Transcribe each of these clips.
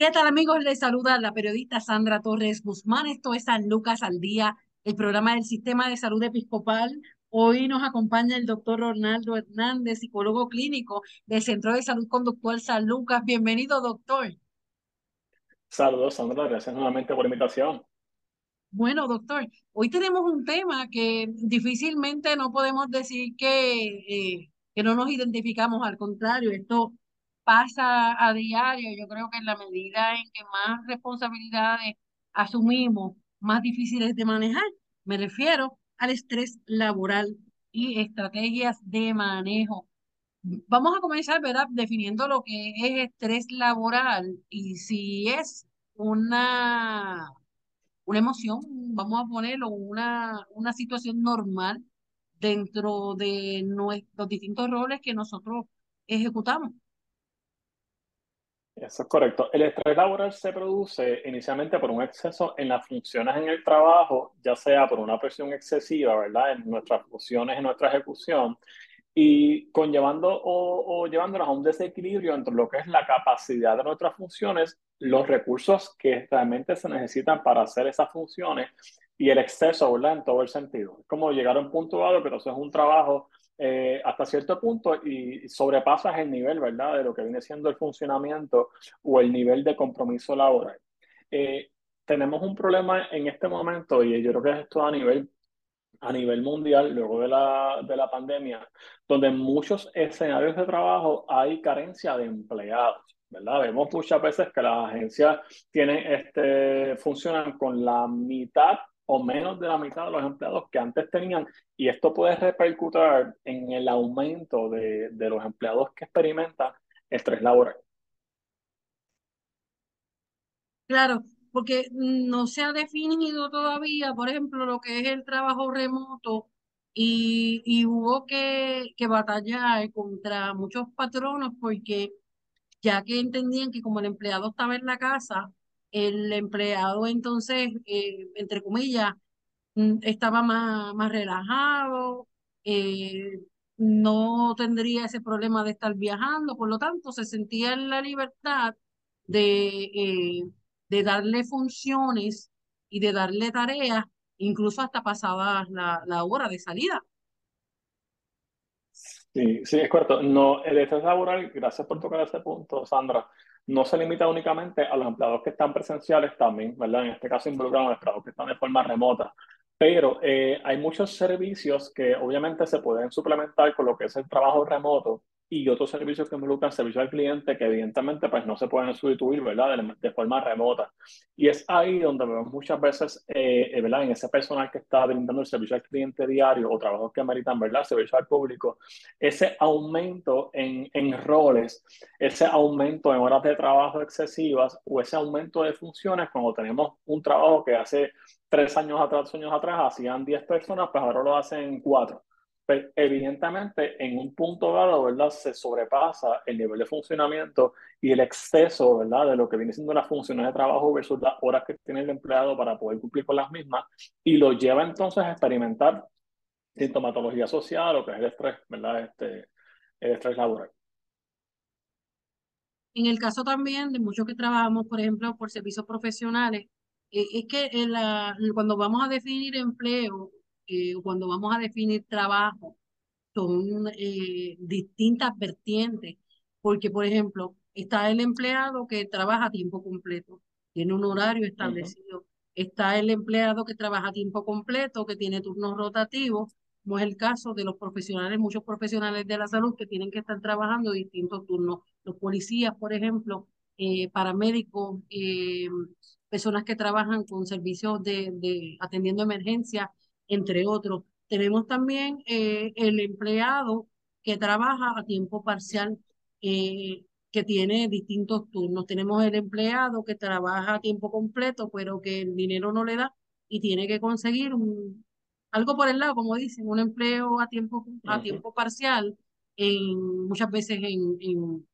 ¿Qué tal amigos? Les saluda la periodista Sandra Torres Guzmán. Esto es San Lucas al Día, el programa del Sistema de Salud Episcopal. Hoy nos acompaña el doctor Ronaldo Hernández, psicólogo clínico del Centro de Salud Conductual San Lucas. Bienvenido, doctor. Saludos, Sandra. Gracias nuevamente por la invitación. Bueno, doctor, hoy tenemos un tema que difícilmente no podemos decir que, eh, que no nos identificamos, al contrario, esto pasa a diario. Yo creo que en la medida en que más responsabilidades asumimos, más difíciles de manejar, me refiero al estrés laboral y estrategias de manejo. Vamos a comenzar, ¿verdad? Definiendo lo que es estrés laboral y si es una, una emoción, vamos a ponerlo, una, una situación normal dentro de nuestros distintos roles que nosotros ejecutamos. Eso es correcto. El estrés laboral se produce inicialmente por un exceso en las funciones en el trabajo, ya sea por una presión excesiva, ¿verdad? En nuestras funciones, en nuestra ejecución, y conllevando o, o llevándonos a un desequilibrio entre lo que es la capacidad de nuestras funciones, los recursos que realmente se necesitan para hacer esas funciones y el exceso, ¿verdad? En todo el sentido. Es como llegar a un punto dado que entonces es un trabajo eh, hasta cierto punto y sobrepasas el nivel, ¿verdad? De lo que viene siendo el funcionamiento o el nivel de compromiso laboral. Eh, tenemos un problema en este momento y yo creo que esto a nivel a nivel mundial, luego de la, de la pandemia, donde en muchos escenarios de trabajo hay carencia de empleados. ¿verdad? Vemos muchas veces que las agencias tienen, este, funcionan con la mitad o menos de la mitad de los empleados que antes tenían y esto puede repercutir en el aumento de, de los empleados que experimentan estrés laboral. Claro, porque no se ha definido todavía, por ejemplo, lo que es el trabajo remoto y, y hubo que, que batallar contra muchos patronos porque ya que entendían que como el empleado estaba en la casa, el empleado entonces, eh, entre comillas, mm, estaba más, más relajado, eh, no tendría ese problema de estar viajando, por lo tanto se sentía en la libertad de, eh, de darle funciones y de darle tareas, incluso hasta pasada la, la hora de salida. Sí, sí, es correcto. No, el estrés laboral, gracias por tocar ese punto, Sandra no se limita únicamente a los empleados que están presenciales también, ¿verdad? En este caso involucran a los empleados que están de forma remota. Pero eh, hay muchos servicios que obviamente se pueden suplementar con lo que es el trabajo remoto y otros servicios que involucran servicio al cliente que evidentemente pues no se pueden sustituir, ¿verdad? De, forma remota. Y es ahí donde vemos muchas veces, eh, eh, ¿verdad? En ese personal que está brindando el servicio al cliente diario o trabajos que ameritan, ¿verdad? Servicio al público, ese aumento en, en roles, ese aumento en horas de trabajo excesivas o ese aumento de funciones cuando tenemos un trabajo que hace tres años atrás, años atrás hacían 10 personas, pues ahora lo hacen cuatro evidentemente en un punto dado, ¿verdad? Se sobrepasa el nivel de funcionamiento y el exceso, ¿verdad? De lo que viene siendo las funciones de trabajo versus las horas que tiene el empleado para poder cumplir con las mismas y lo lleva entonces a experimentar sintomatología social o que es el estrés, ¿verdad? Este, el estrés laboral. En el caso también de muchos que trabajamos, por ejemplo, por servicios profesionales, eh, es que cuando vamos a definir empleo, eh, cuando vamos a definir trabajo, son eh, distintas vertientes, porque, por ejemplo, está el empleado que trabaja a tiempo completo, tiene un horario establecido. Está el empleado que trabaja a tiempo completo, que tiene turnos rotativos, como es el caso de los profesionales, muchos profesionales de la salud que tienen que estar trabajando distintos turnos. Los policías, por ejemplo, eh, paramédicos, personas que trabajan con servicios de, de atendiendo emergencias, entre otros. Tenemos también eh, el empleado que trabaja a tiempo parcial, eh, que tiene distintos turnos. Tenemos el empleado que trabaja a tiempo completo, pero que el dinero no le da y tiene que conseguir un, algo por el lado, como dicen, un empleo a tiempo, a tiempo parcial, en, muchas veces en, en,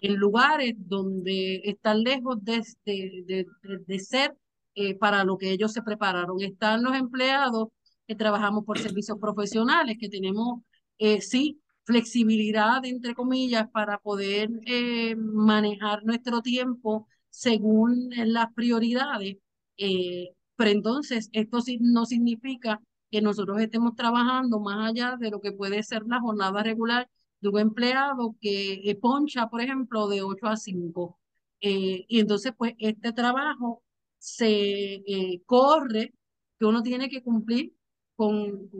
en lugares donde están lejos de, de, de, ser eh, para lo que ellos se prepararon. Están los empleados que trabajamos por servicios profesionales, que tenemos, eh, sí, flexibilidad, entre comillas, para poder eh, manejar nuestro tiempo según las prioridades. Eh, pero entonces, esto no significa que nosotros estemos trabajando más allá de lo que puede ser la jornada regular de un empleado que eh, poncha, por ejemplo, de 8 a 5. y entonces, pues, este trabajo se corre, que uno tiene que cumplir con,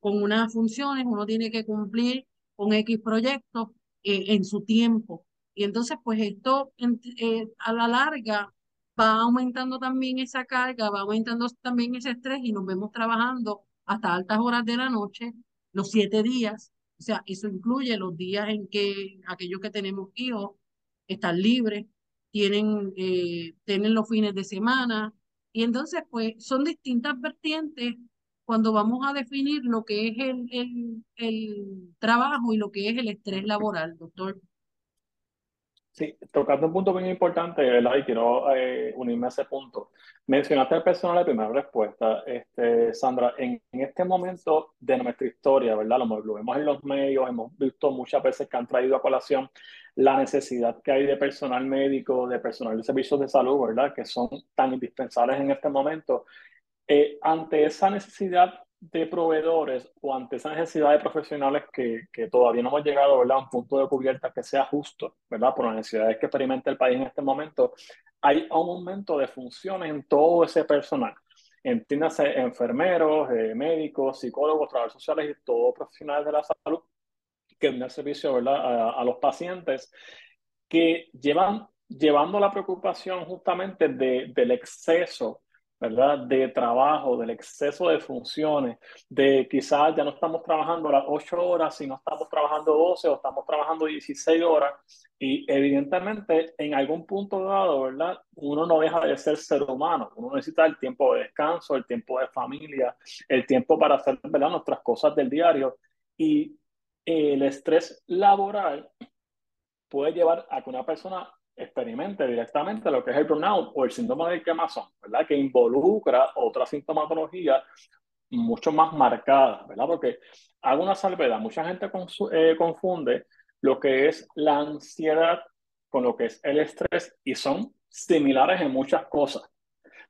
con unas funciones, uno tiene que cumplir con X proyectos eh, en su tiempo. Y entonces, pues esto eh, a la larga va aumentando también esa carga, va aumentando también ese estrés y nos vemos trabajando hasta altas horas de la noche, los siete días. O sea, eso incluye los días en que aquellos que tenemos hijos están libres, tienen, eh, tienen los fines de semana. Y entonces, pues son distintas vertientes cuando vamos a definir lo que es el, el, el trabajo y lo que es el estrés laboral, doctor. Sí, tocando un punto bien importante, ¿verdad? Y quiero eh, unirme a ese punto. Mencionaste el personal de primera respuesta. Este, Sandra, en, este momento de nuestra historia, ¿verdad? Lo, lo, vemos en los medios, hemos visto muchas veces que han traído a colación la necesidad que hay de personal médico, de personal de servicios de salud, ¿verdad? Que son tan indispensables en este momento. Eh, ante esa necesidad de proveedores o ante esa necesidad de profesionales que, que, todavía no hemos llegado ¿verdad? a un punto de cubierta que sea justo, ¿verdad? por las necesidades que experimenta el país en este momento, hay un aumento de funciones en todo ese personal. Entiéndase enfermeros, eh, médicos, psicólogos, trabajadores sociales y todos profesionales de la salud que dan servicio ¿verdad? A, los pacientes que llevan llevando la preocupación justamente de, del exceso ¿verdad? De trabajo, del exceso de funciones, de quizás ya no estamos trabajando las 8 horas, sino estamos trabajando 12 o estamos trabajando 16 horas. Y evidentemente, en algún punto dado, ¿verdad? Uno no deja de ser ser humano. Uno necesita el tiempo de descanso, el tiempo de familia, el tiempo para hacer, ¿verdad? Nuestras cosas del diario. Y el estrés laboral puede llevar a que una persona experimente directamente lo que es el burnout o el síndrome de quemazón, ¿verdad? Que involucra otra sintomatología mucho más marcada, ¿verdad? Porque hago una salvedad, mucha gente eh, confunde lo que es la ansiedad con lo que es el estrés y son similares en muchas cosas.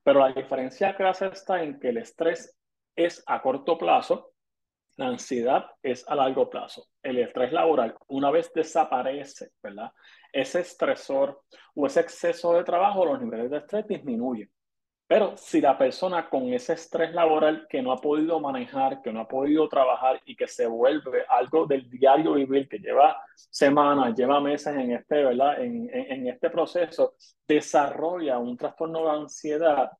Pero la diferencia que hace está en que el estrés es a corto plazo, la ansiedad es a largo plazo. El estrés laboral, una vez desaparece, ¿verdad? ese estresor o ese exceso de trabajo, los niveles de estrés disminuyen. Pero si la persona con ese estrés laboral que no ha podido manejar, que no ha podido trabajar y que se vuelve algo del diario vivir, que lleva semanas, lleva meses en este, ¿verdad? En, en, este proceso, desarrolla un trastorno de ansiedad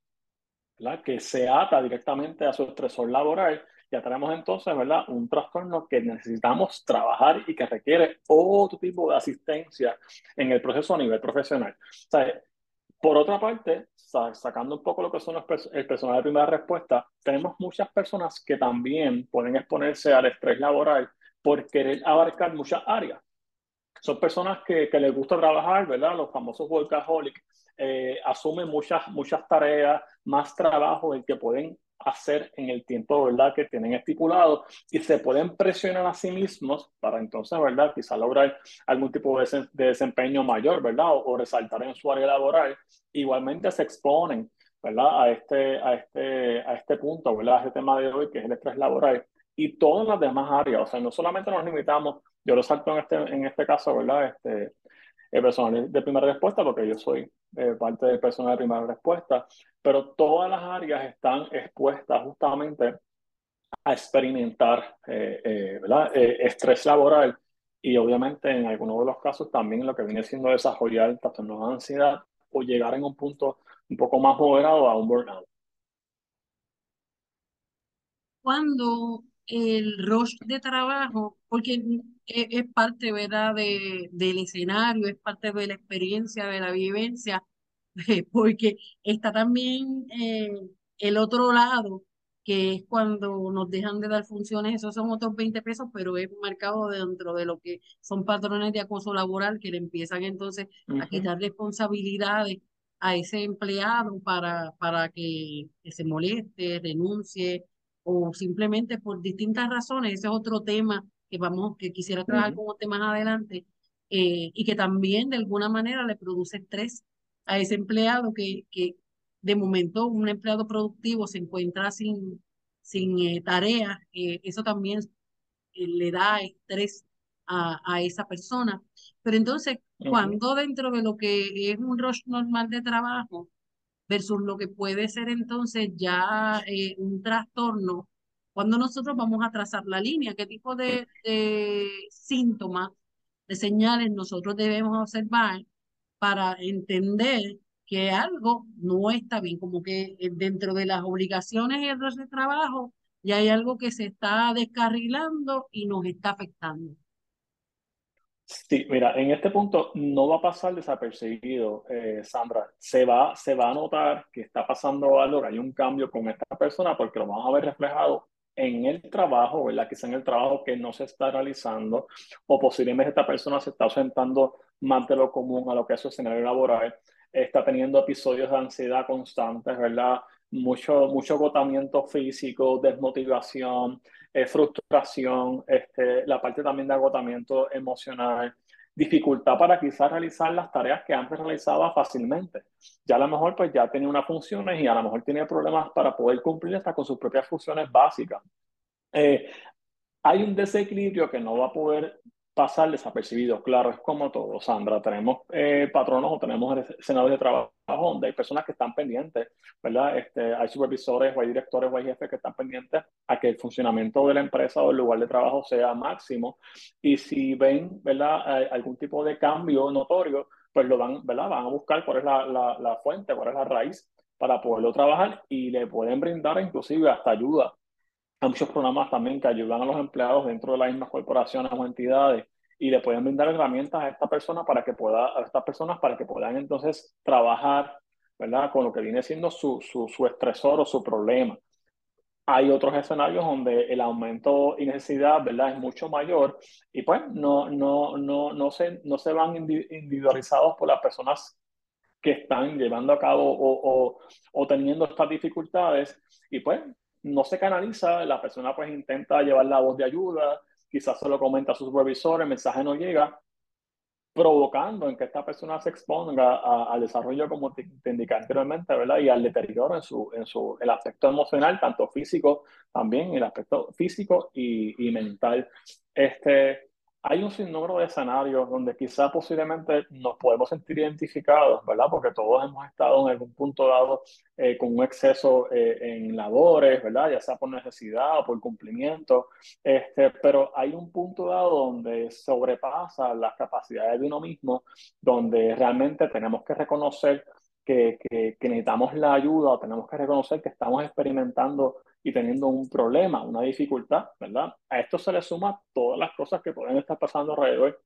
¿verdad? que se ata directamente a su estresor laboral, ya tenemos entonces, ¿verdad? Un trastorno que necesitamos trabajar y que requiere otro tipo de asistencia en el proceso a nivel profesional. por otra parte, sacando un poco lo que son los, el personal de primera respuesta, tenemos muchas personas que también pueden exponerse al estrés laboral por querer abarcar muchas áreas. Son personas que, que les gusta trabajar, ¿verdad? Los famosos workaholics eh, asumen muchas, muchas tareas, más trabajo del que pueden hacer en el tiempo, ¿verdad?, que tienen estipulado y se pueden presionar a sí mismos para entonces, ¿verdad?, quizá lograr algún tipo de, desempeño mayor, ¿verdad?, o, resaltar en su área laboral. Igualmente se exponen, ¿verdad?, a este, a este, a este punto, ¿verdad?, a este tema de hoy que es el estrés laboral y todas las demás áreas, o sea, no solamente nos limitamos, yo lo salto en este, en este caso, ¿verdad?, este, el personal de primera respuesta, porque yo soy eh, parte del personal de primera respuesta, pero todas las áreas están expuestas justamente a experimentar eh, eh, estrés laboral y obviamente en algunos de los casos también lo que viene siendo desarrollar trastornos de ansiedad o llegar en un punto un poco más moderado a un burnout. Cuando el rush de trabajo, porque es, parte, ¿verdad?, de, del escenario, es parte de la experiencia, de la vivencia, porque está también eh, el otro lado, que es cuando nos dejan de dar funciones, esos son otros 20 pesos, pero es marcado dentro de lo que son patrones de acoso laboral que le empiezan entonces a quitar responsabilidades a ese empleado para, para que, se moleste, renuncie o simplemente por distintas razones. Ese es otro tema que vamos, que quisiera trabajar como tema más adelante eh, y que también de alguna manera le produce estrés a ese empleado que, que de momento un empleado productivo se encuentra sin, sin eh, tareas, eh, eso también eh, le da estrés a, a, esa persona. Pero entonces, cuando dentro de lo que es un rush normal de trabajo versus lo que puede ser entonces ya un trastorno, cuando nosotros vamos a trazar la línea, qué tipo de, de síntomas, de señales nosotros debemos observar para entender que algo no está bien, como que eh, dentro de las obligaciones y el trabajo ya hay algo que se está descarrilando y nos está afectando. Sí, mira, en este punto no va a pasar desapercibido, eh, Sandra. Se va, se va a notar que está pasando algo, hay un cambio con esta persona, porque lo vamos a ver reflejado en el trabajo, ¿verdad? Quizá en el trabajo que no se está realizando, o posiblemente esta persona se está ausentando más de lo común a lo que es su escenario laboral está teniendo episodios de ansiedad constantes, ¿verdad? Mucho, mucho agotamiento físico, desmotivación, frustración, este, la parte también de agotamiento emocional, dificultad para quizás realizar las tareas que antes realizaba fácilmente. Ya a lo mejor pues ya tenía unas funciones y a lo mejor tenía problemas para poder cumplir hasta con sus propias funciones básicas. Eh, hay un desequilibrio que no va a poder pasar desapercibido. Claro, es como todo, Sandra. Tenemos eh, patronos o tenemos escenarios de trabajo donde hay personas que están pendientes, ¿verdad? Este, hay supervisores o hay directores o hay jefes que están pendientes a que el funcionamiento de la empresa o el lugar de trabajo sea máximo. Y si ven, ¿verdad? algún tipo de cambio notorio, pues lo van, ¿verdad? Van a buscar cuál es la, la, la fuente, cuál es la raíz para poderlo trabajar y le pueden brindar inclusive hasta ayuda hay muchos programas también que ayudan a los empleados dentro de las mismas corporaciones o entidades y le pueden brindar herramientas a esta persona para que pueda, a estas personas para que puedan entonces trabajar, ¿verdad? Con lo que viene siendo su, su, su estresor o su problema. Hay otros escenarios donde el aumento y necesidad, ¿verdad? Es mucho mayor y pues no, no, no, no, se, no se van individualizados por las personas que están llevando a cabo o, o, o teniendo estas dificultades y pues no se canaliza, la persona pues intenta llevar la voz de ayuda, quizás se lo comenta a su supervisor, el mensaje no llega, provocando en que esta persona se exponga al desarrollo, como te, indiqué anteriormente, ¿verdad? Y al deterioro en su, en su el aspecto emocional, tanto físico también, el aspecto físico y, y mental. Este, hay un sinnúmero de escenarios donde quizá posiblemente nos podemos sentir identificados, ¿verdad? Porque todos hemos estado en algún punto dado eh, con un exceso eh, en labores, ¿verdad? Ya sea por necesidad o por cumplimiento, este, pero hay un punto dado donde sobrepasa las capacidades de uno mismo, donde realmente tenemos que reconocer que, que, que necesitamos la ayuda o tenemos que reconocer que estamos experimentando y teniendo un problema, una dificultad, ¿verdad? A esto se le suma todas las cosas que pueden estar pasando alrededor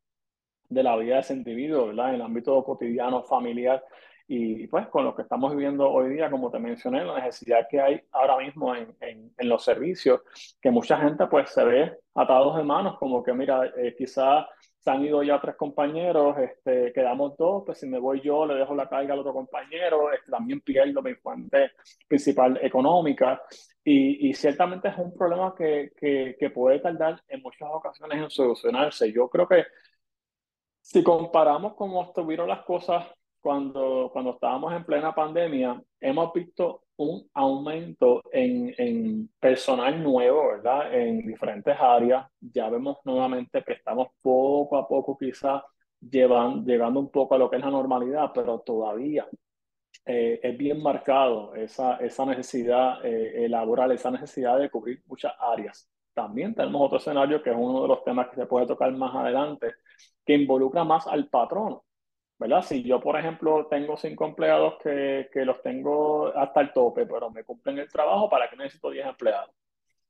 de la vida de ese individuo, ¿verdad? En el ámbito cotidiano, familiar, y pues con lo que estamos viviendo hoy día, como te mencioné, la necesidad que hay ahora mismo en, en, en los servicios, que mucha gente pues se ve atados de manos, como que mira, eh, quizá se han ido ya tres compañeros, este, quedamos dos, pues si me voy yo le dejo la carga al otro compañero, este, también pierdo mi fuente principal económica y, y ciertamente es un problema que, que, que puede tardar en muchas ocasiones en solucionarse. Yo creo que si comparamos cómo estuvieron las cosas cuando, cuando estábamos en plena pandemia, hemos visto un aumento en, en, personal nuevo, ¿verdad? En diferentes áreas. Ya vemos nuevamente que estamos poco a poco quizás llevan, llegando un poco a lo que es la normalidad, pero todavía eh, es bien marcado esa, esa necesidad eh, laboral, esa necesidad de cubrir muchas áreas. También tenemos otro escenario que es uno de los temas que se puede tocar más adelante, que involucra más al patrono ¿verdad? Si yo, por ejemplo, tengo cinco empleados que, que los tengo hasta el tope, pero me cumplen el trabajo, ¿para qué necesito 10 empleados?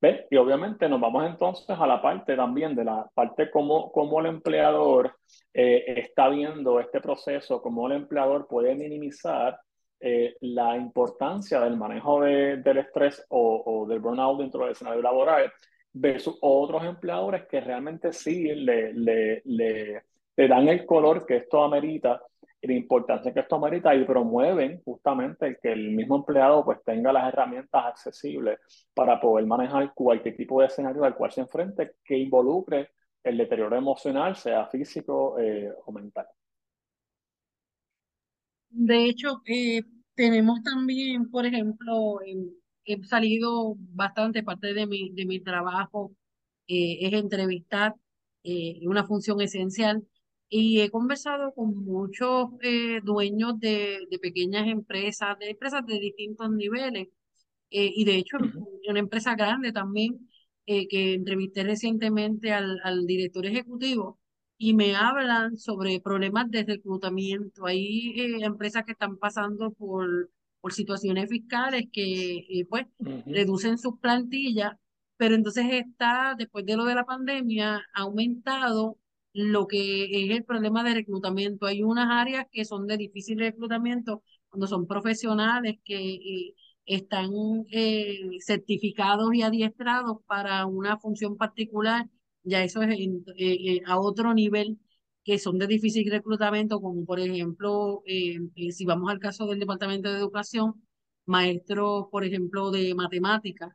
¿Ves? Y obviamente nos vamos entonces a la parte también de la parte como, como el empleador eh, está viendo este proceso, cómo el empleador puede minimizar eh, la importancia del manejo de, del estrés o, o, del burnout dentro del escenario laboral versus otros empleadores que realmente sí le, le, le, le dan el color que esto amerita la importancia que esto amerita y promueven justamente que el mismo empleado pues tenga las herramientas accesibles para poder manejar cualquier tipo de escenario al cual se enfrente que involucre el deterioro emocional, sea físico eh, o mental. De hecho, eh, tenemos también, por ejemplo, he salido bastante, parte de mi, de mi trabajo eh, es entrevistar, una función esencial, y he conversado con muchos eh, dueños de, de, pequeñas empresas, de empresas de distintos niveles, eh, y de hecho una empresa grande también, eh, que entrevisté recientemente al, al director ejecutivo, y me hablan sobre problemas de reclutamiento. Hay empresas que están pasando por, por situaciones fiscales que pues uh -huh. reducen sus plantillas, pero entonces está, después de lo de la pandemia, ha aumentado lo que es el problema de reclutamiento. Hay unas áreas que son de difícil reclutamiento cuando son profesionales que eh, están eh, certificados y adiestrados para una función particular, ya eso es en, eh, a otro nivel que son de difícil reclutamiento, como por ejemplo, si vamos al caso del Departamento de Educación, maestros, por ejemplo, de matemáticas,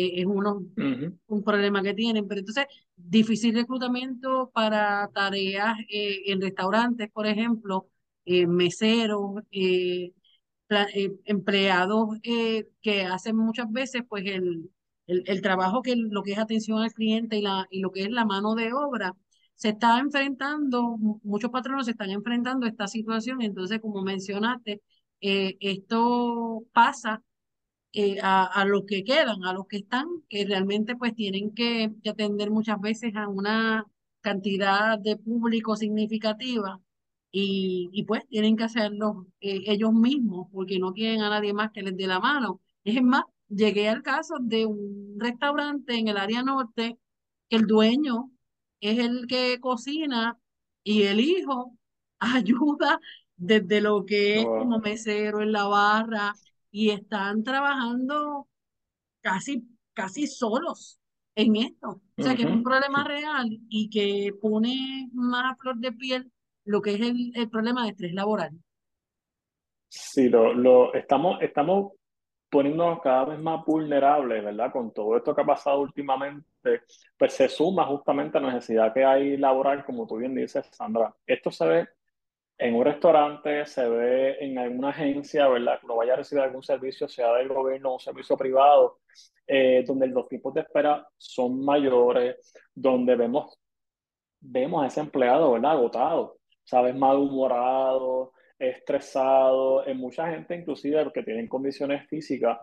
es uno, uh -huh. un problema que tienen, pero entonces difícil reclutamiento para tareas eh, en restaurantes, por ejemplo, eh, meseros, eh, empleados que hacen muchas veces pues el, el, el, trabajo que lo que es atención al cliente y, la, y lo que es la mano de obra, se está enfrentando, muchos patronos se están enfrentando a esta situación, entonces como mencionaste, esto pasa eh, a, a, los que quedan, a los que están, que realmente pues tienen que, que, atender muchas veces a una cantidad de público significativa y, y pues tienen que hacerlo eh, ellos mismos porque no tienen a nadie más que les dé la mano. Es más, llegué al caso de un restaurante en el área norte que el dueño es el que cocina y el hijo ayuda desde lo que es como mesero en la barra, y están trabajando casi, casi solos en esto. O sea, que es un problema real y que pone más a flor de piel lo que es el, el problema de estrés laboral. Sí, lo, lo estamos, estamos poniéndonos cada vez más vulnerables, ¿verdad? Con todo esto que ha pasado últimamente, pues se suma justamente a la necesidad que hay laboral, como tú bien dices, Sandra. Esto se ve en un restaurante, se ve en alguna agencia, ¿verdad? Que no vaya a recibir algún servicio, sea del gobierno o un servicio privado, eh, donde los tiempos de espera son mayores, donde vemos, vemos a ese empleado, ¿verdad? Agotado, ¿sabes? Malhumorado, estresado. En mucha gente, inclusive, que tienen condiciones físicas,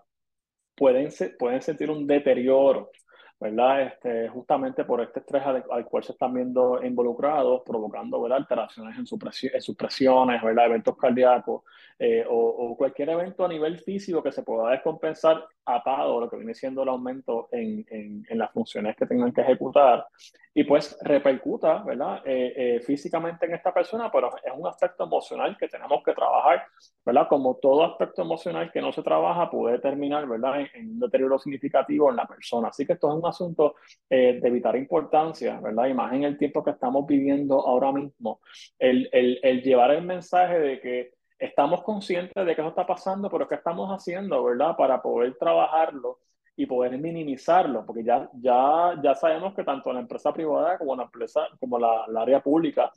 pueden, pueden sentir un deterioro ¿verdad? Este, justamente por este estrés al, al, cual se están viendo involucrados, provocando ¿verdad? alteraciones en, su en sus presiones, ¿verdad? eventos cardíacos eh, o, cualquier evento a nivel físico que se pueda descompensar atado lo que viene siendo el aumento en, en, en las funciones que tengan que ejecutar y pues repercuta ¿verdad? Eh, eh, físicamente en esta persona, pero es un aspecto emocional que tenemos que trabajar, ¿verdad? Como todo aspecto emocional que no se trabaja puede terminar ¿verdad? En, en un deterioro significativo en la persona. Así que esto es un asunto eh, de vital importancia, ¿verdad? Y más en el tiempo que estamos viviendo ahora mismo, el, el, el llevar el mensaje de que estamos conscientes de que eso está pasando, pero ¿qué estamos haciendo, verdad? Para poder trabajarlo y poder minimizarlo, porque ya, ya, ya sabemos que tanto la empresa privada como la empresa, como la, la área pública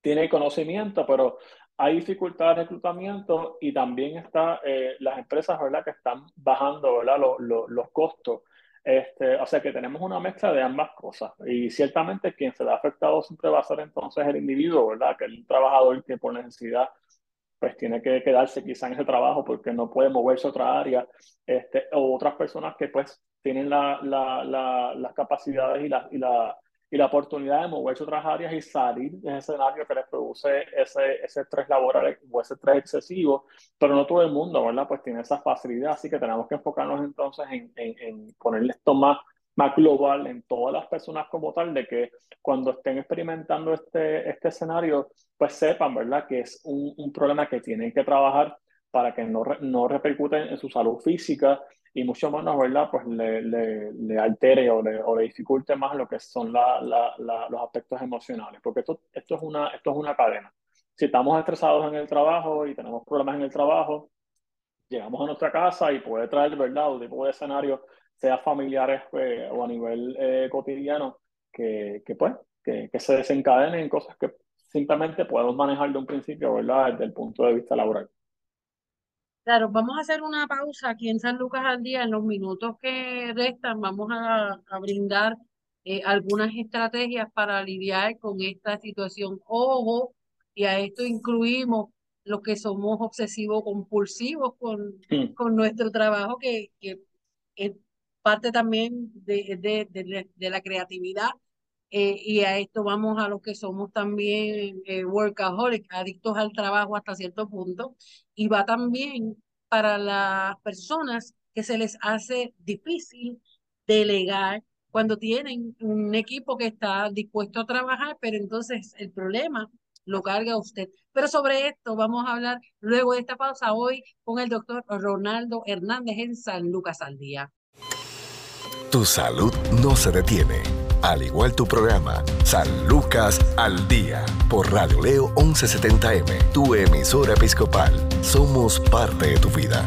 tiene conocimiento, pero hay dificultades de reclutamiento y también está eh, las empresas, ¿verdad? Que están bajando, ¿verdad? Los, los, los costos. Este, o sea que tenemos una mezcla de ambas cosas y ciertamente quien se da afectado siempre va a ser entonces el individuo, ¿verdad? Que el trabajador que por necesidad pues tiene que quedarse quizá en ese trabajo porque no puede moverse a otra área, este, o otras personas que pues tienen la, la, la, las capacidades y, la, y, la, y la oportunidad de moverse a otras áreas y salir de ese escenario que les produce ese, ese estrés laboral o ese estrés excesivo, pero no todo el mundo, ¿verdad? Pues tiene esa facilidad, así que tenemos que enfocarnos entonces en, en, en ponerle esto más, más global en todas las personas como tal, de que cuando estén experimentando este, este escenario, pues sepan, ¿verdad? Que es un, un problema que tienen que trabajar para que no, no repercuten en su salud física y mucho menos, ¿verdad? Pues le, le, le altere o le, o le, dificulte más lo que son la, la, la, los aspectos emocionales, porque esto, esto, es una, esto es una cadena. Si estamos estresados en el trabajo y tenemos problemas en el trabajo, llegamos a nuestra casa y puede traer, ¿verdad? Un tipo de escenario, sea familiares pues, o a nivel eh, cotidiano, que, que pues, que, que, se desencadenen en cosas que simplemente podemos manejar de un principio, ¿verdad? Desde el punto de vista laboral. Claro, vamos a hacer una pausa aquí en San Lucas al día. En los minutos que restan vamos a, a brindar eh, algunas estrategias para lidiar con esta situación. Ojo, y a esto incluimos los que somos obsesivos compulsivos con, Mm. con nuestro trabajo, que, que es parte también de, de, de, la creatividad. Eh, y a esto vamos a los que somos también eh, workaholic, adictos al trabajo hasta cierto punto, y va también para las personas que se les hace difícil delegar cuando tienen un equipo que está dispuesto a trabajar, pero entonces el problema lo carga usted. Pero sobre esto vamos a hablar luego de esta pausa hoy con el doctor Ronaldo Hernández en San Lucas al Día. Tu salud no se detiene. Al igual tu programa, San Lucas al Día, por Radio Leo 1170M, tu emisora episcopal. Somos parte de tu vida.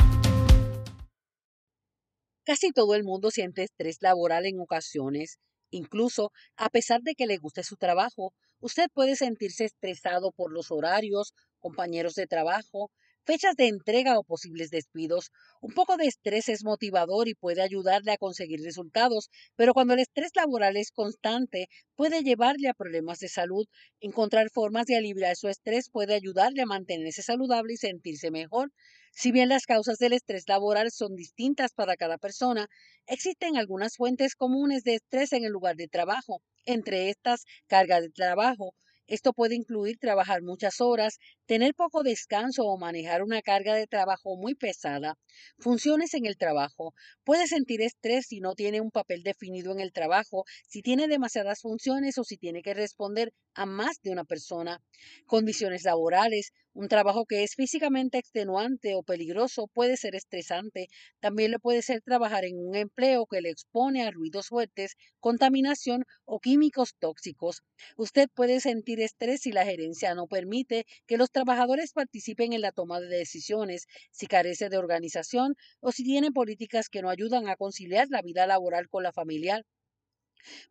Casi todo el mundo siente estrés laboral en ocasiones. Incluso, a pesar de que le guste su trabajo, usted puede sentirse estresado por los horarios, compañeros de trabajo, fechas de entrega o posibles despidos. Un poco de estrés es motivador y puede ayudarle a conseguir resultados, pero cuando el estrés laboral es constante, puede llevarle a problemas de salud. Encontrar formas de aliviar su estrés puede ayudarle a mantenerse saludable y sentirse mejor. Si bien las causas del estrés laboral son distintas para cada persona, existen algunas fuentes comunes de estrés en el lugar de trabajo, entre estas carga de trabajo, esto puede incluir trabajar muchas horas, tener poco descanso o manejar una carga de trabajo muy pesada. Funciones en el trabajo. Puede sentir estrés si no tiene un papel definido en el trabajo, si tiene demasiadas funciones o si tiene que responder a más de una persona. Condiciones laborales. Un trabajo que es físicamente extenuante o peligroso puede ser estresante. También le puede ser trabajar en un empleo que le expone a ruidos fuertes, contaminación o químicos tóxicos. Usted puede sentir estrés si la gerencia no permite que los trabajadores participen en la toma de decisiones, si carece de organización o si tiene políticas que no ayudan a conciliar la vida laboral con la familiar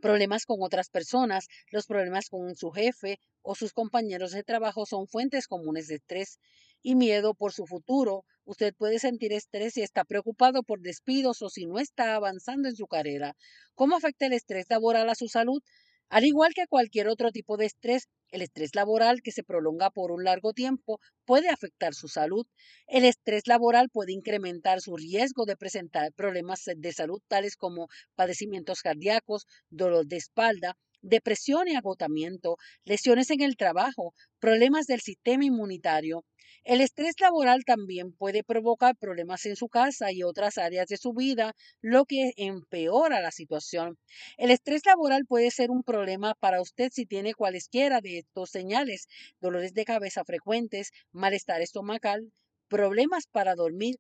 problemas con otras personas, los problemas con su jefe o sus compañeros de trabajo son fuentes comunes de estrés y miedo por su futuro. Usted puede sentir estrés si está preocupado por despidos o si no está avanzando en su carrera. ¿Cómo afecta el estrés laboral a su salud? Al igual que cualquier otro tipo de estrés, el estrés laboral que se prolonga por un largo tiempo puede afectar su salud. El estrés laboral puede incrementar su riesgo de presentar problemas de salud tales como padecimientos cardíacos, dolor de espalda, depresión y agotamiento, lesiones en el trabajo, problemas del sistema inmunitario. El estrés laboral también puede provocar problemas en su casa y otras áreas de su vida, lo que empeora la situación. El estrés laboral puede ser un problema para usted si tiene cualesquiera de estos señales, dolores de cabeza frecuentes, malestar estomacal, problemas para dormir,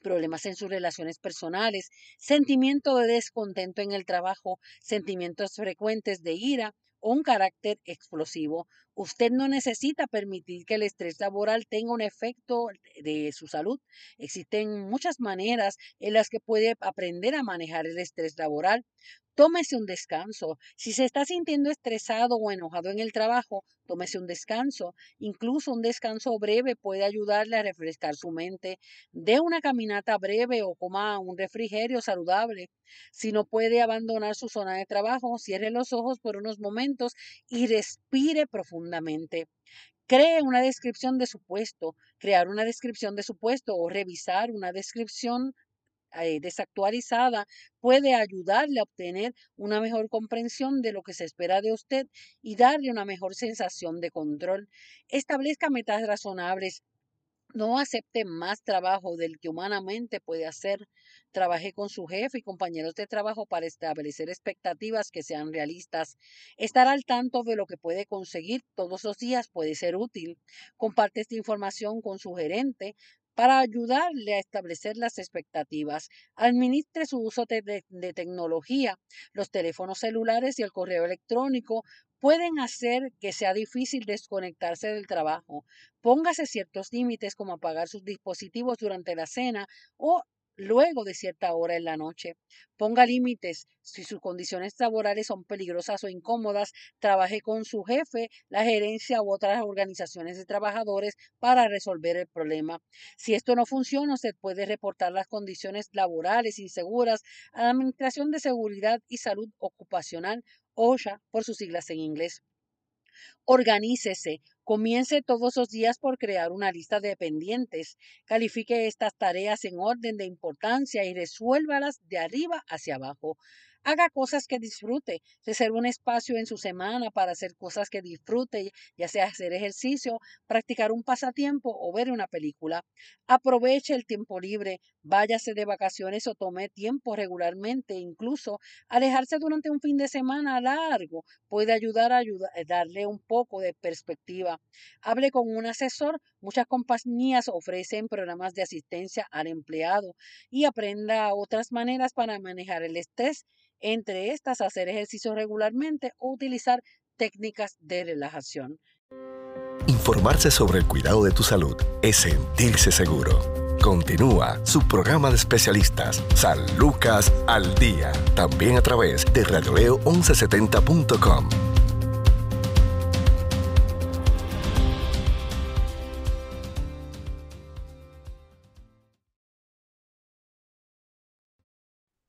problemas en sus relaciones personales, sentimiento de descontento en el trabajo, sentimientos frecuentes de ira o un carácter explosivo. Usted no necesita permitir que el estrés laboral tenga un efecto de su salud. Existen muchas maneras en las que puede aprender a manejar el estrés laboral. Tómese un descanso. Si se está sintiendo estresado o enojado en el trabajo, tómese un descanso. Incluso un descanso breve puede ayudarle a refrescar su mente. Dé una caminata breve o coma un refrigerio saludable. Si no puede abandonar su zona de trabajo, cierre los ojos por unos momentos y respire profundamente. Cree una descripción de su puesto. Crear una descripción de su puesto o revisar una descripción eh, desactualizada puede ayudarle a obtener una mejor comprensión de lo que se espera de usted y darle una mejor sensación de control. Establezca metas razonables no acepte más trabajo del que humanamente puede hacer. Trabaje con su jefe y compañeros de trabajo para establecer expectativas que sean realistas. Estar al tanto de lo que puede conseguir todos los días puede ser útil. Comparte esta información con su gerente para ayudarle a establecer las expectativas. Administre su uso de, tecnología. Los teléfonos celulares y el correo electrónico pueden hacer que sea difícil desconectarse del trabajo. Póngase ciertos límites como apagar sus dispositivos durante la cena o luego de cierta hora en la noche. Ponga límites. Si sus condiciones laborales son peligrosas o incómodas, trabaje con su jefe, la gerencia u otras organizaciones de trabajadores para resolver el problema. Si esto no funciona, usted puede reportar las condiciones laborales inseguras a la Administración de Seguridad y Salud Ocupacional OSHA por sus siglas en inglés. Organícese. Comience todos los días por crear una lista de pendientes. Califique estas tareas en orden de importancia y resuélvalas de arriba hacia abajo. Haga cosas que disfrute. Reserve un espacio en su semana para hacer cosas que disfrute, ya sea hacer ejercicio, practicar un pasatiempo o ver una película. Aproveche el tiempo libre. Váyase de vacaciones o tome tiempo regularmente. Incluso alejarse durante un fin de semana largo puede ayudar a darle un poco de perspectiva. Hable con un asesor. Muchas compañías ofrecen programas de asistencia al empleado y aprenda otras maneras para manejar el estrés entre estas, hacer ejercicio regularmente o utilizar técnicas de relajación. Informarse sobre el cuidado de tu salud es sentirse seguro. Continúa su programa de especialistas, San Lucas al Día, también a través de radioleo1170.com.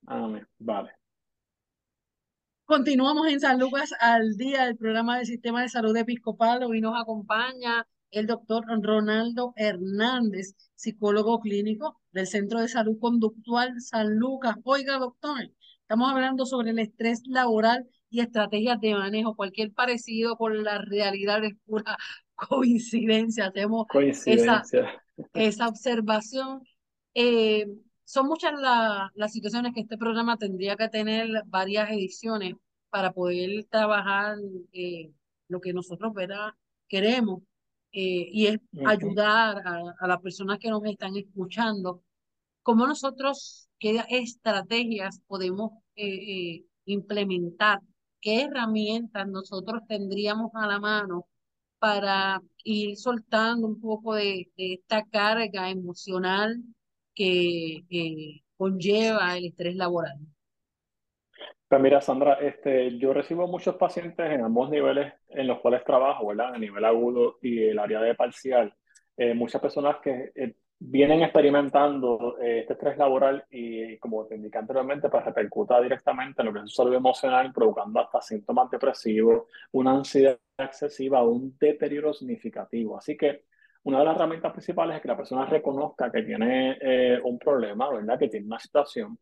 Amén. Vale. Continuamos en San Lucas al día del programa del Sistema de Salud Episcopal. Hoy nos acompaña el doctor Ronaldo Hernández, psicólogo clínico del Centro de Salud Conductual San Lucas. Oiga, doctor, estamos hablando sobre el estrés laboral y estrategias de manejo. Cualquier parecido con la realidad es pura coincidencia. Hacemos Esa, esa observación. Eh, son muchas las situaciones que este programa tendría que tener varias ediciones para poder trabajar eh, lo que nosotros queremos eh, y es ayudar a, las personas que nos están escuchando. ¿Cómo nosotros, qué estrategias podemos eh, implementar? ¿Qué herramientas nosotros tendríamos a la mano para ir soltando un poco de esta carga emocional que conlleva el estrés laboral? Pues mira, Sandra, este, yo recibo muchos pacientes en ambos niveles en los cuales trabajo, ¿verdad? A nivel agudo y el área de parcial. Eh, muchas personas que eh, vienen experimentando eh, este estrés laboral y, como te indiqué anteriormente, pues repercuta directamente en lo que es salud emocional, provocando hasta síntomas depresivos, una ansiedad excesiva, un deterioro significativo. Así que una de las herramientas principales es que la persona reconozca que tiene un problema, ¿verdad? Que tiene una situación.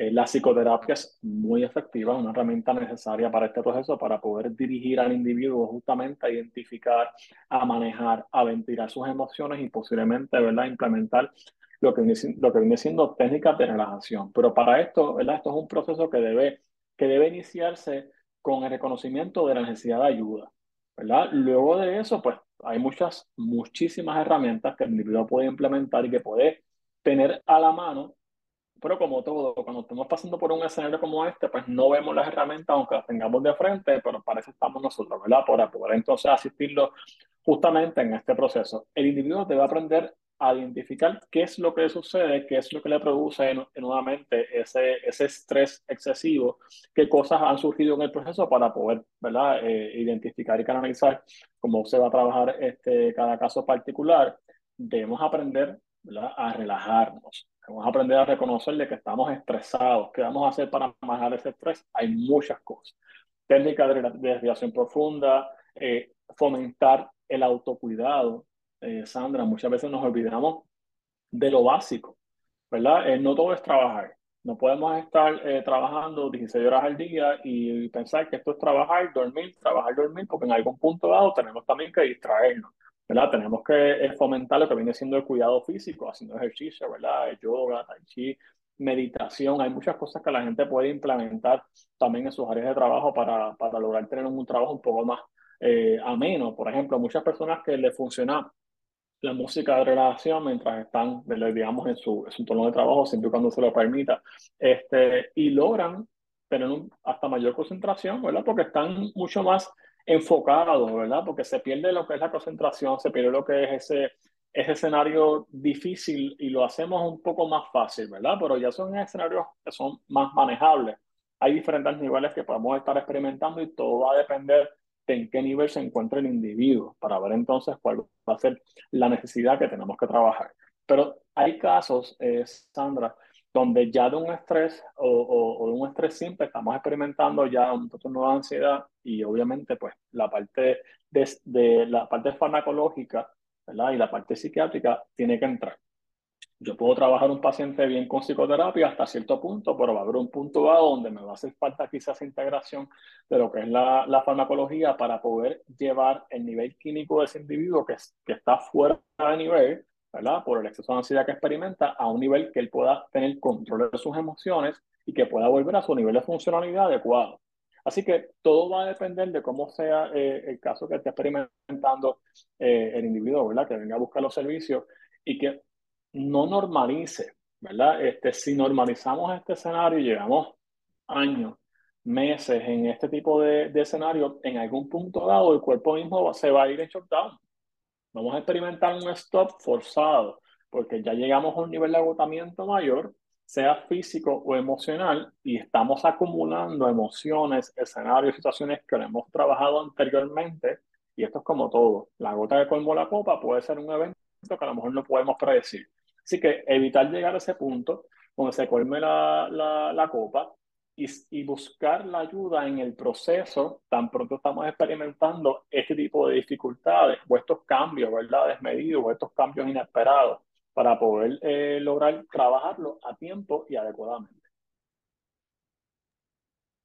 Eh, la psicoterapia es muy efectiva, una herramienta necesaria para este proceso, para poder dirigir al individuo justamente a identificar, a manejar, a ventilar sus emociones y posiblemente, ¿verdad? Implementar lo que, viene, lo que viene siendo técnicas de relajación. Pero para esto, ¿verdad? Esto es un proceso que debe, que debe iniciarse con el reconocimiento de la necesidad de ayuda, ¿verdad? Luego de eso, pues hay muchas, muchísimas herramientas que el individuo puede implementar y que puede tener a la mano, pero como todo, cuando estamos pasando por un escenario como este, pues no vemos las herramientas, aunque las tengamos de frente, pero para eso estamos nosotros, ¿verdad? Para poder entonces asistirlo justamente en este proceso. El individuo debe aprender a identificar qué es lo que sucede, qué es lo que le produce nuevamente ese, ese estrés excesivo, qué cosas han surgido en el proceso para poder ¿verdad? Eh, identificar y canalizar cómo se va a trabajar este, cada caso particular. Debemos aprender ¿verdad? a relajarnos, debemos aprender a reconocerle que estamos estresados, qué vamos a hacer para manejar ese estrés. Hay muchas cosas. Técnicas de, respiración profunda, eh, fomentar el autocuidado, eh, Sandra, muchas veces nos olvidamos de lo básico. ¿verdad? no todo es trabajar. No podemos estar trabajando 16 horas al día y pensar que esto es trabajar, dormir, trabajar, dormir, porque en algún punto dado tenemos también que distraernos. ¿Verdad? Tenemos que fomentar lo que viene siendo el cuidado físico, haciendo ejercicio, ¿verdad? Yoga, tai chi, meditación. Hay muchas cosas que la gente puede implementar también en sus áreas de trabajo para, para lograr tener un trabajo un poco más eh, ameno. Por ejemplo, muchas personas que les funciona la música de relación mientras están, digamos, en su, en su entorno de trabajo, siempre y cuando se lo permita, este, y logran tener un, hasta mayor concentración, ¿verdad? Porque están mucho más enfocado, ¿verdad? Porque se pierde lo que es la concentración, se pierde lo que es ese, ese escenario difícil y lo hacemos un poco más fácil, ¿verdad? Pero ya son escenarios que son más manejables. Hay diferentes niveles que podemos estar experimentando y todo va a depender de en qué nivel se encuentra el individuo para ver entonces cuál va a ser la necesidad que tenemos que trabajar. Pero hay casos, eh, Sandra, donde ya de un estrés o, de un estrés simple estamos experimentando ya un trastorno de ansiedad y obviamente pues la parte de, la parte farmacológica y la parte psiquiátrica tiene que entrar. Yo puedo trabajar un paciente bien con psicoterapia hasta cierto punto, pero va a haber un punto dado donde me va a hacer falta quizás integración de lo que es la, la farmacología para poder llevar el nivel químico de ese individuo que, que está fuera de nivel ¿verdad? Por el exceso de ansiedad que experimenta a un nivel que él pueda tener control de sus emociones y que pueda volver a su nivel de funcionalidad adecuado. Así que todo va a depender de cómo sea eh, el caso que esté experimentando eh, el individuo, ¿verdad? Que venga a buscar los servicios y que no normalice, ¿verdad? Este, si normalizamos este escenario y llevamos años, meses en este tipo de, de escenario, en algún punto dado el cuerpo mismo se va a ir en shutdown Vamos a experimentar un stop forzado, porque ya llegamos a un nivel de agotamiento mayor, sea físico o emocional, y estamos acumulando emociones, escenarios, situaciones que hemos trabajado anteriormente, y esto es como todo. La gota que colmó la copa puede ser un evento que a lo mejor no podemos predecir. Así que evitar llegar a ese punto donde se colme la, la, la copa y, buscar la ayuda en el proceso, tan pronto estamos experimentando este tipo de dificultades o estos cambios, ¿verdad? Desmedidos o estos cambios inesperados para poder eh, lograr trabajarlo a tiempo y adecuadamente.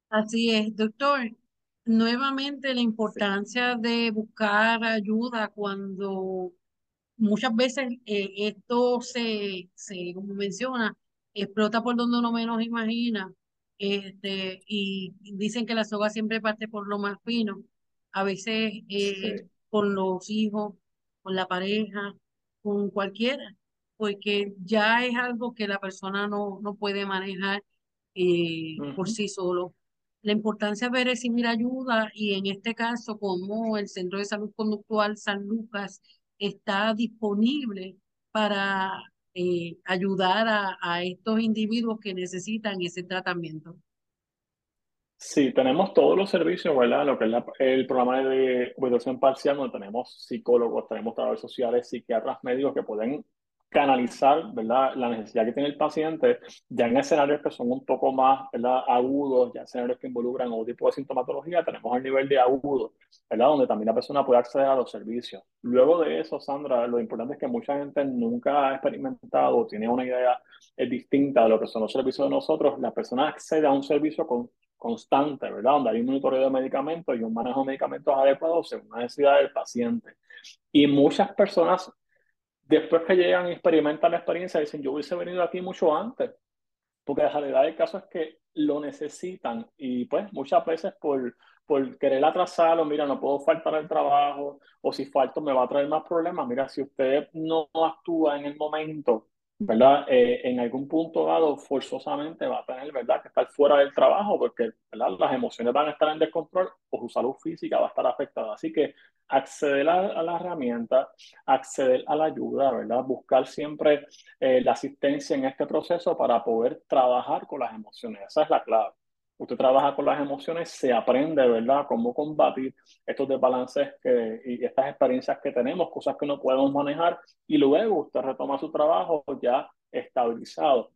Así es, doctor. Nuevamente la importancia de buscar ayuda cuando muchas veces eh, esto se, se, como menciona, explota por donde uno menos imagina este, y dicen que la soga siempre parte por lo más fino, a veces eh, con los hijos, con la pareja, con cualquiera, porque ya es algo que la persona no, no puede manejar eh, por sí solo. La importancia de recibir ayuda y en este caso como el Centro de Salud Conductual San Lucas está disponible para eh, ayudar a, estos individuos que necesitan ese tratamiento. Sí, tenemos todos los servicios, ¿verdad? Lo que es el programa de educación parcial, donde tenemos psicólogos, tenemos trabajadores sociales, psiquiatras médicos que pueden canalizar, ¿verdad? La necesidad que tiene el paciente, ya en escenarios que son un poco más, ¿verdad? Agudos, ya escenarios que involucran otro tipo de sintomatología, tenemos el nivel de agudo, ¿verdad? Donde también la persona puede acceder a los servicios. Luego de eso, Sandra, lo importante es que mucha gente nunca ha experimentado o tiene una idea distinta de lo que son los servicios de nosotros. La persona accede a un servicio con, constante, ¿verdad? Donde hay un monitoreo de medicamentos y un manejo de medicamentos adecuados según la necesidad del paciente. Y muchas personas después que llegan y experimentan la experiencia, dicen, yo hubiese venido aquí mucho antes, porque la realidad del caso es que lo necesitan y pues muchas veces por, por querer atrasarlo, mira, no puedo faltar al trabajo o si falto me va a traer más problemas. Mira, si usted no actúa en el momento ¿verdad? Eh, en algún punto dado forzosamente va a tener, ¿verdad?, que estar fuera del trabajo porque, ¿verdad?, las emociones van a estar en descontrol o su salud física va a estar afectada. Así que acceder a, la herramienta, acceder a la ayuda, ¿verdad?, buscar siempre eh, la asistencia en este proceso para poder trabajar con las emociones. Esa es la clave usted trabaja con las emociones, se aprende, ¿verdad?, cómo combatir estos desbalances que, y estas experiencias que tenemos, cosas que no podemos manejar, y luego usted retoma su trabajo ya estabilizado,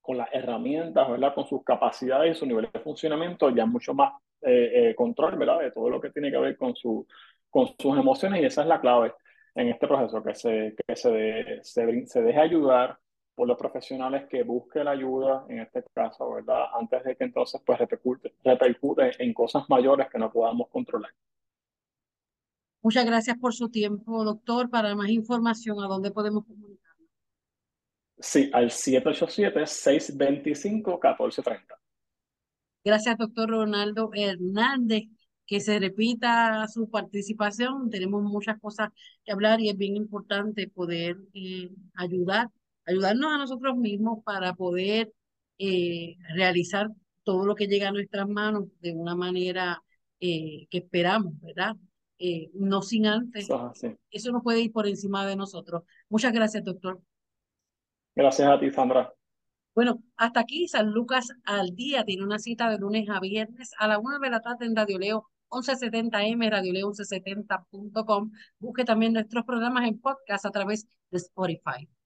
con las herramientas, ¿verdad?, con sus capacidades y su nivel de funcionamiento, ya mucho más eh, eh, control, ¿verdad?, de todo lo que tiene que ver con, su, con sus emociones, y esa es la clave en este proceso, que se, que se, se, se deje ayudar, por los profesionales que busque la ayuda en este caso, ¿verdad? Antes de que entonces pues repercute, repercute en cosas mayores que no podamos controlar. Muchas gracias por su tiempo, doctor. Para más información, ¿a dónde podemos comunicarnos? Sí, al 787-625-1430. Gracias, doctor Ronaldo Hernández. Que se repita su participación. Tenemos muchas cosas que hablar y es bien importante poder eh, ayudar, ayudarnos a nosotros mismos para poder eh, realizar todo lo que llega a nuestras manos de una manera eh, que esperamos, ¿verdad? no sin antes. Eso no puede ir por encima de nosotros. Muchas gracias, doctor. Gracias a ti, Sandra. Bueno, hasta aquí San Lucas al día tiene una cita de lunes a viernes a la una de la tarde en Radio Leo 1170M, radioleo1170.com. Busque también nuestros programas en podcast a través de Spotify.